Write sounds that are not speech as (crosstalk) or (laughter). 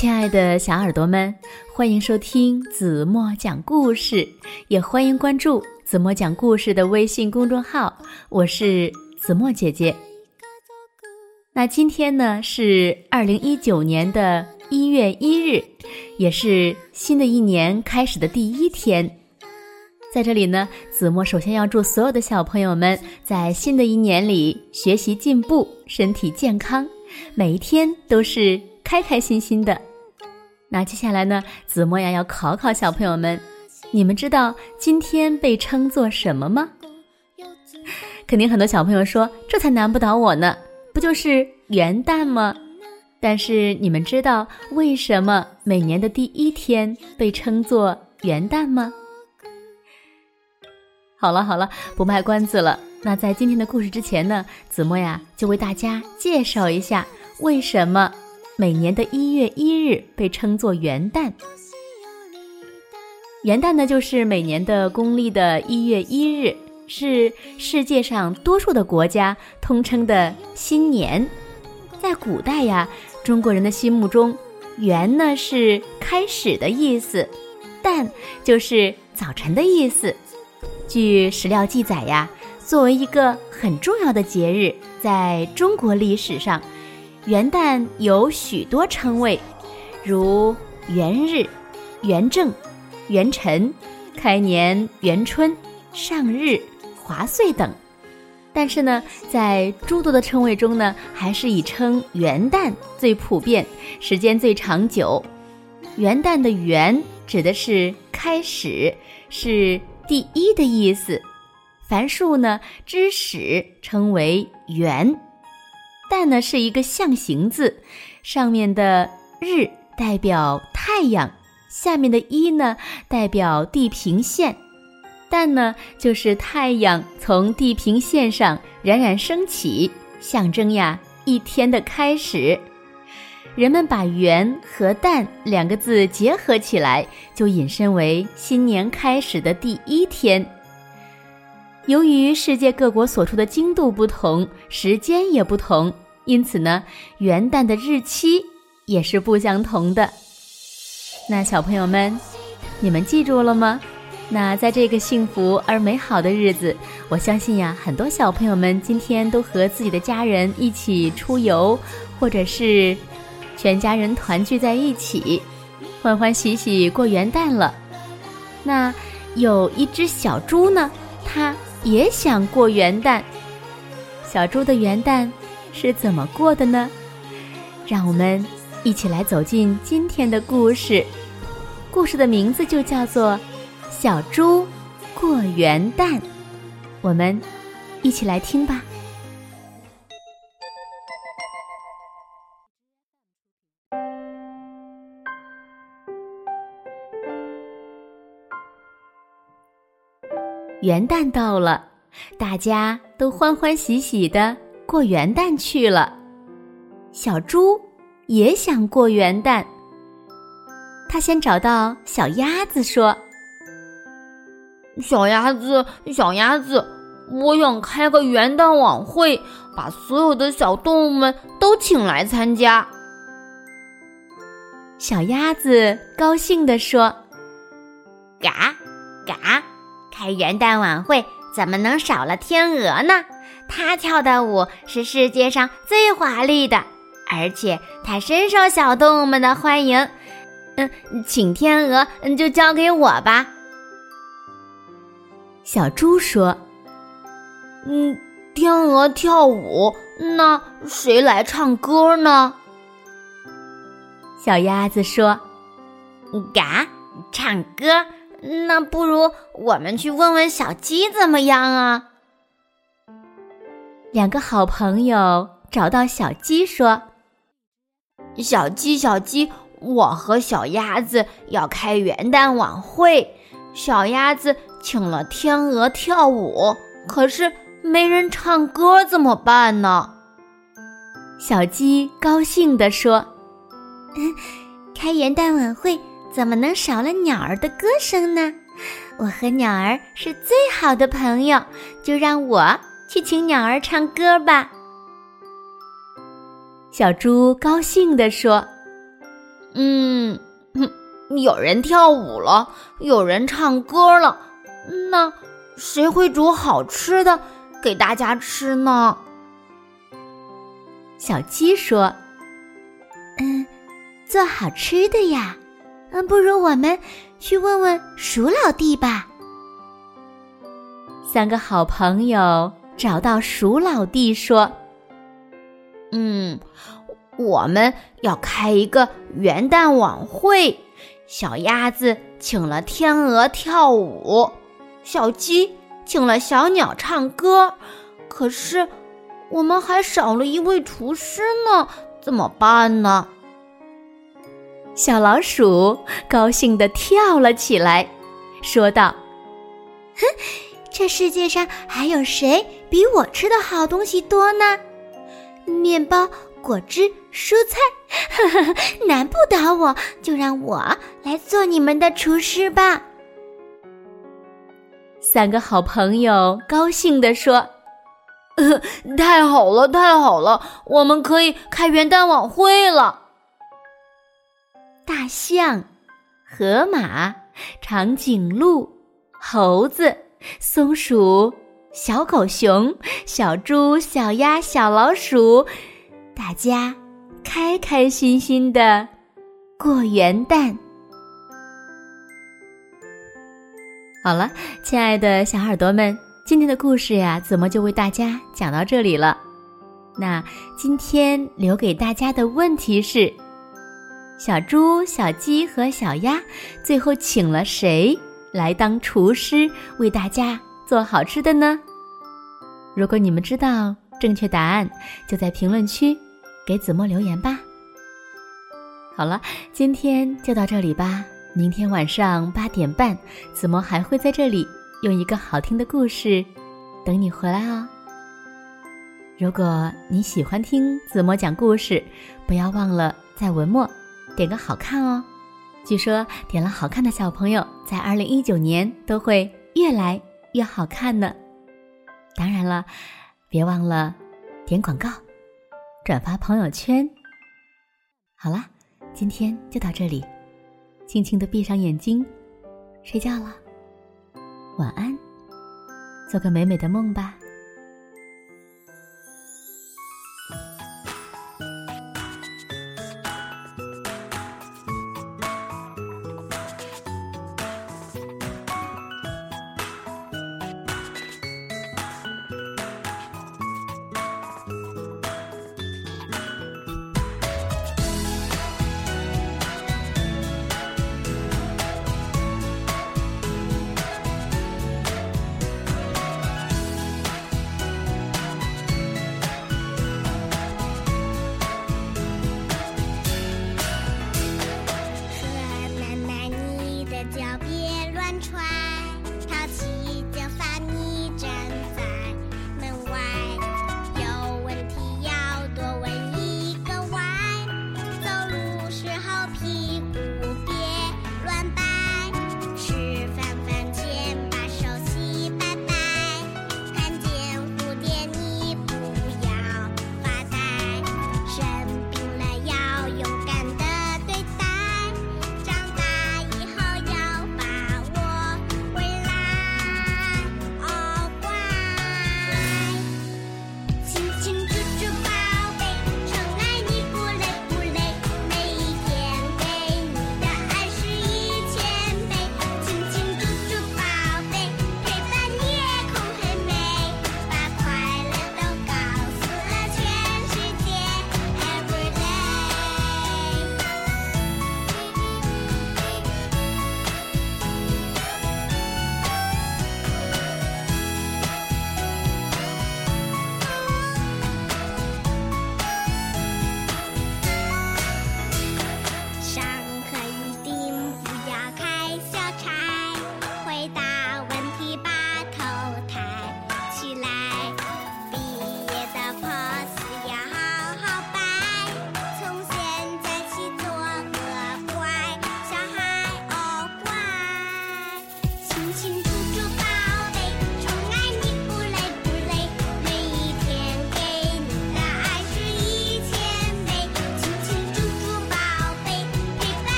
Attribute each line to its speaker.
Speaker 1: 亲爱的小耳朵们，欢迎收听子墨讲故事，也欢迎关注子墨讲故事的微信公众号。我是子墨姐姐。那今天呢是二零一九年的一月一日，也是新的一年开始的第一天。在这里呢，子墨首先要祝所有的小朋友们在新的一年里学习进步，身体健康，每一天都是。开开心心的，那接下来呢？子墨呀要考考小朋友们，你们知道今天被称作什么吗？肯定很多小朋友说，这才难不倒我呢，不就是元旦吗？但是你们知道为什么每年的第一天被称作元旦吗？好了好了，不卖关子了。那在今天的故事之前呢，子墨呀就为大家介绍一下为什么。每年的一月一日被称作元旦。元旦呢，就是每年的公历的一月一日，是世界上多数的国家通称的新年。在古代呀，中国人的心目中，元呢是开始的意思，旦就是早晨的意思。据史料记载呀，作为一个很重要的节日，在中国历史上。元旦有许多称谓，如元日、元正、元辰、开年、元春、上日、华岁等。但是呢，在诸多的称谓中呢，还是以称元旦最普遍，时间最长久。元旦的“元”指的是开始，是第一的意思。凡数呢，之始称为元。旦呢是一个象形字，上面的日代表太阳，下面的一呢代表地平线。旦呢就是太阳从地平线上冉冉升起，象征呀一天的开始。人们把元和旦两个字结合起来，就引申为新年开始的第一天。由于世界各国所处的经度不同，时间也不同，因此呢，元旦的日期也是不相同的。那小朋友们，你们记住了吗？那在这个幸福而美好的日子，我相信呀，很多小朋友们今天都和自己的家人一起出游，或者是全家人团聚在一起，欢欢喜喜过元旦了。那有一只小猪呢，它。也想过元旦，小猪的元旦是怎么过的呢？让我们一起来走进今天的故事。故事的名字就叫做《小猪过元旦》，我们一起来听吧。元旦到了，大家都欢欢喜喜的过元旦去了。小猪也想过元旦，他先找到小鸭子说：“
Speaker 2: 小鸭子，小鸭子，我想开个元旦晚会，把所有的小动物们都请来参加。”
Speaker 1: 小鸭子高兴地说：“
Speaker 3: 嘎，嘎。”开元旦晚会怎么能少了天鹅呢？它跳的舞是世界上最华丽的，而且它深受小动物们的欢迎。嗯，请天鹅，嗯，就交给我吧。
Speaker 1: 小猪说：“
Speaker 2: 嗯，天鹅跳舞，那谁来唱歌呢？”
Speaker 1: 小鸭子说：“
Speaker 3: 嘎，唱歌。”那不如我们去问问小鸡怎么样啊？
Speaker 1: 两个好朋友找到小鸡说：“
Speaker 2: 小鸡，小鸡，我和小鸭子要开元旦晚会，小鸭子请了天鹅跳舞，可是没人唱歌，怎么办呢？”
Speaker 1: 小鸡高兴地说：“
Speaker 4: 开元旦晚会。”怎么能少了鸟儿的歌声呢？我和鸟儿是最好的朋友，就让我去请鸟儿唱歌吧。
Speaker 1: 小猪高兴地说：“
Speaker 2: 嗯，有人跳舞了，有人唱歌了，那谁会煮好吃的给大家吃呢？
Speaker 1: 小鸡说：“
Speaker 4: 嗯，做好吃的呀。嗯，不如我们去问问鼠老弟吧。”
Speaker 1: 三个好朋友找到鼠老弟说：“
Speaker 2: 嗯。”我们要开一个元旦晚会，小鸭子请了天鹅跳舞，小鸡请了小鸟唱歌，可是我们还少了一位厨师呢，怎么办呢？
Speaker 1: 小老鼠高兴地跳了起来，说道：“
Speaker 4: 哼，这世界上还有谁比我吃的好东西多呢？面包。”果汁、蔬菜，呵 (laughs) 呵难不倒我，就让我来做你们的厨师吧。
Speaker 1: 三个好朋友高兴地说：“呃 (laughs)
Speaker 2: 太好了，太好了，我们可以开元旦晚会了。”
Speaker 1: 大象、河马、长颈鹿、猴子、松鼠、小狗熊、小猪、小鸭、小老鼠。大家开开心心的过元旦。好了，亲爱的小耳朵们，今天的故事呀，怎么就为大家讲到这里了？那今天留给大家的问题是：小猪、小鸡和小鸭最后请了谁来当厨师，为大家做好吃的呢？如果你们知道正确答案，就在评论区。给子墨留言吧。好了，今天就到这里吧。明天晚上八点半，子墨还会在这里用一个好听的故事等你回来哦。如果你喜欢听子墨讲故事，不要忘了在文末点个好看哦。据说点了好看的小朋友，在二零一九年都会越来越好看呢。当然了，别忘了点广告。转发朋友圈。好啦，今天就到这里，轻轻的闭上眼睛，睡觉了，晚安，做个美美的梦吧。